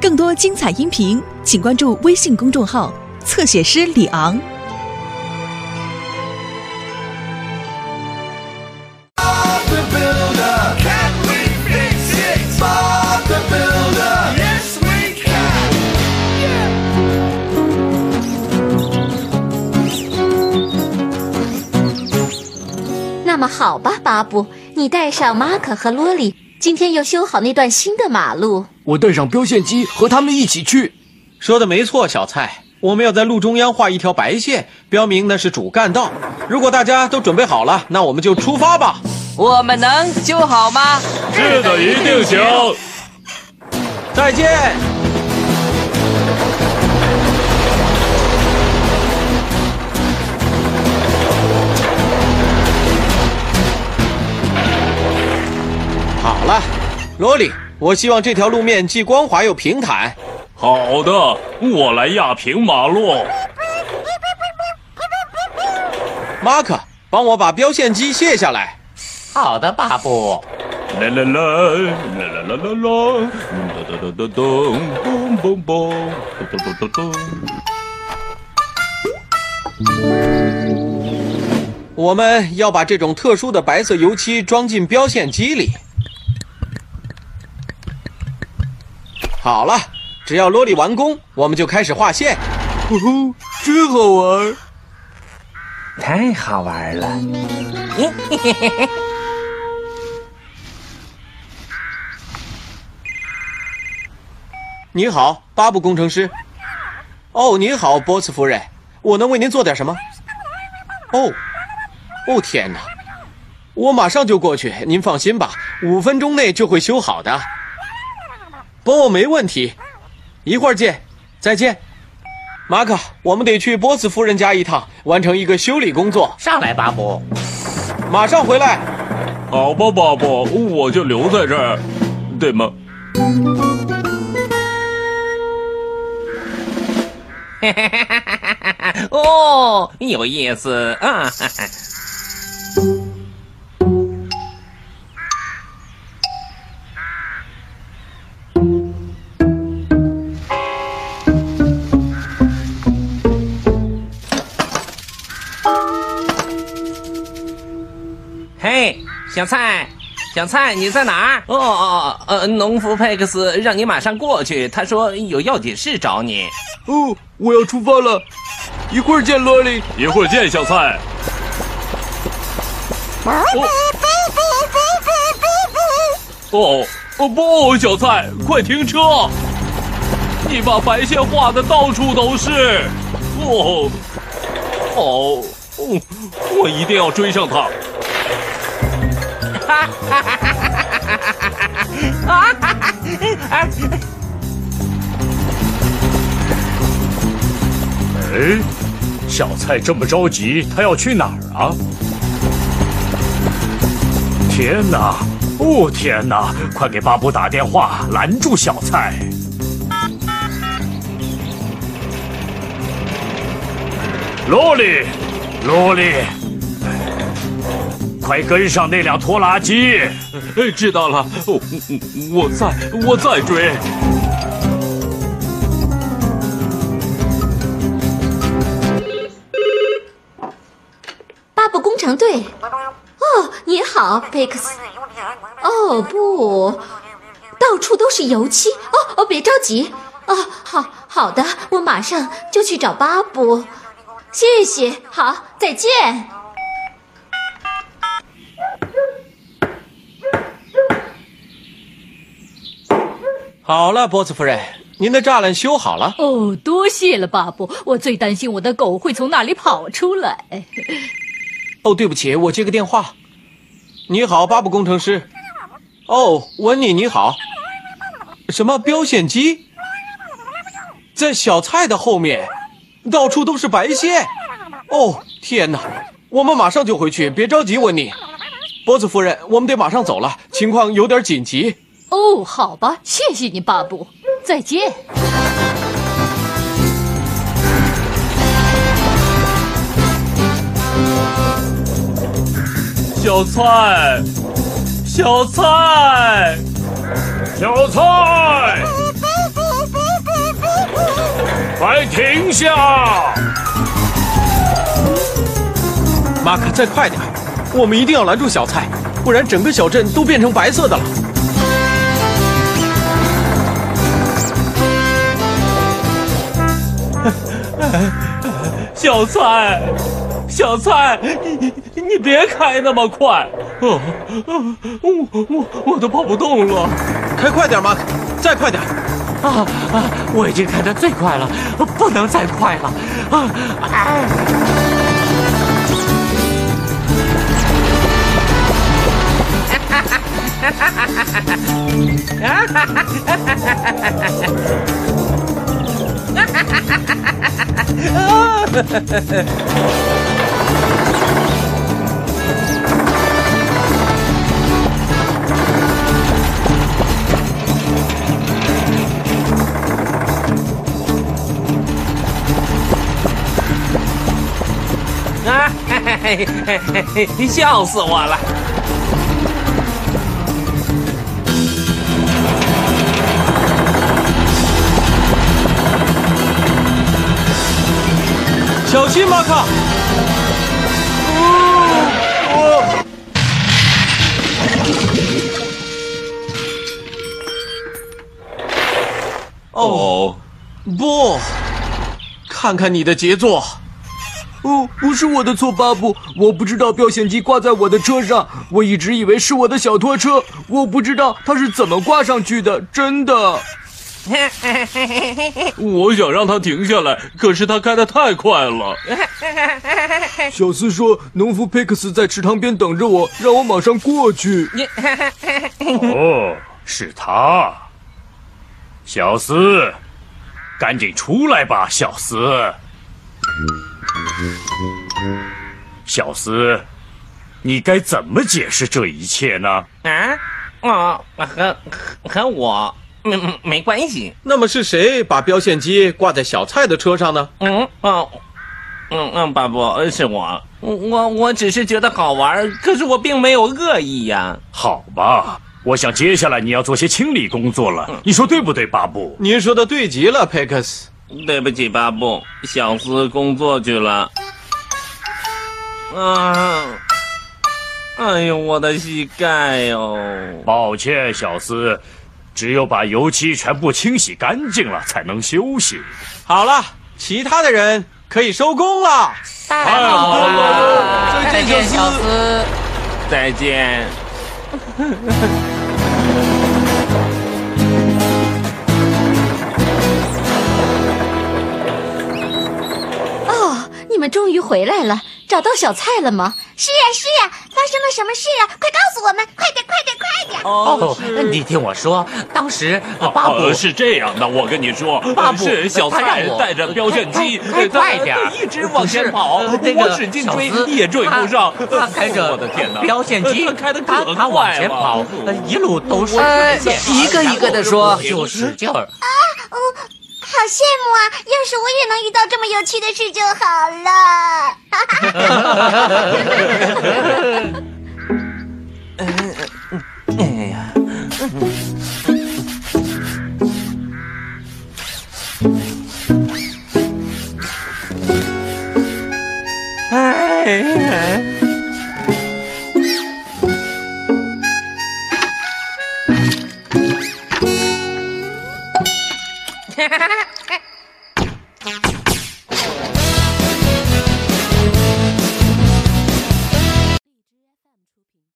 更多精彩音频请关注微信公众号，侧写师李昂。那么好吧，巴布，你带上马可和洛里。今天要修好那段新的马路。我带上标线机和他们一起去。说的没错，小蔡，我们要在路中央画一条白线，标明那是主干道。如果大家都准备好了，那我们就出发吧。我们能修好吗？是的，一定行。再见。罗里，我希望这条路面既光滑又平坦。好的，我来压平马路。马克，帮我把标线机卸下来。好的，巴布。啦啦啦啦啦啦啦啦，咚咚咚咚咚，嘣嘣嘣，噔噔噔噔噔。我们要把这种特殊的白色油漆装进标线机里。好了，只要罗里完工，我们就开始画线。哦吼，真好玩！太好玩了！你好，巴布工程师。哦，你好，波斯夫人，我能为您做点什么？哦，哦天哪！我马上就过去，您放心吧，五分钟内就会修好的。不，没问题，一会儿见，再见。马可，我们得去波斯夫人家一趟，完成一个修理工作，上来，巴布。马上回来。好吧，巴布，我就留在这儿，对吗？哦，有意思啊！小蔡，小蔡，你在哪儿？哦哦哦，呃，农夫佩克斯让你马上过去，他说有要紧事找你。哦，我要出发了，一会儿见，罗莉。一会儿见，小蔡。哦哦不，小蔡，快停车！你把白线画的到处都是。哦哦哦，我一定要追上他。哎，小蔡这么着急，他要去哪儿啊？天哪！哦天哪！快给巴布打电话，拦住小蔡！罗莉，罗莉，快跟上那辆拖拉机！知道了，我我在，我在追。巴布工程队。哦，你好，贝克斯。哦不，到处都是油漆。哦哦，别着急。哦，好好的，我马上就去找巴布。谢谢，好，再见。好了，波斯夫人，您的栅栏修好了。哦，多谢了，巴布。我最担心我的狗会从那里跑出来。哦，对不起，我接个电话。你好，巴布工程师。哦，温妮，你好。什么标线机？在小菜的后面，到处都是白线。哦，天哪！我们马上就回去，别着急，温妮。波子夫人，我们得马上走了，情况有点紧急。哦，好吧，谢谢你，巴布，再见。小菜小菜小菜。快停下。马克，再快点，我们一定要拦住小菜，不然整个小镇都变成白色的了。小蔡，小蔡，你你别开那么快！哦，啊我我我都跑不动了。开快点，马克，再快点！啊啊！我已经开得最快了，不能再快了啊！哎啊！哈哈哈哈哈哈。啊，嘿嘿嘿嘿嘿，笑死我了。小心，马卡！哦，不，看看你的杰作。哦，不是我的错，巴布，我不知道标线机挂在我的车上，我一直以为是我的小拖车，我不知道它是怎么挂上去的，真的。我想让他停下来，可是他开得太快了。小斯说，农夫佩克斯在池塘边等着我，让我马上过去。哦，是他，小斯，赶紧出来吧，小斯。小斯，你该怎么解释这一切呢？啊，我，和和我没没关系。那么是谁把标线机挂在小蔡的车上呢？嗯哦，嗯嗯，巴布呃是我，我我只是觉得好玩，可是我并没有恶意呀。好吧，我想接下来你要做些清理工作了，你说对不对，巴布？您说的对极了，佩克斯。对不起，巴布，小斯工作去了。啊，哎呦，我的膝盖哟！抱歉，小斯，只有把油漆全部清洗干净了，才能休息。好了，其他的人可以收工了。太好了再见，小斯。再见。哦，你们终于回来了，找到小蔡了吗？是呀是呀，发生了什么事啊？快告诉我们！快点快点快点！哦，你听我说，当时巴布呃，是这样的，我跟你说，巴布是小他蔡让我带着标线机，快点一直往前跑，不是呃那个我使劲追也追不上。他他开着我的天哪！标线机，他开的他他往前跑，呃一路都是呃线一个一个的说就使劲儿。哦，好羡慕啊！要是我也能遇到这么有趣的事就好哈哈哈哈哈。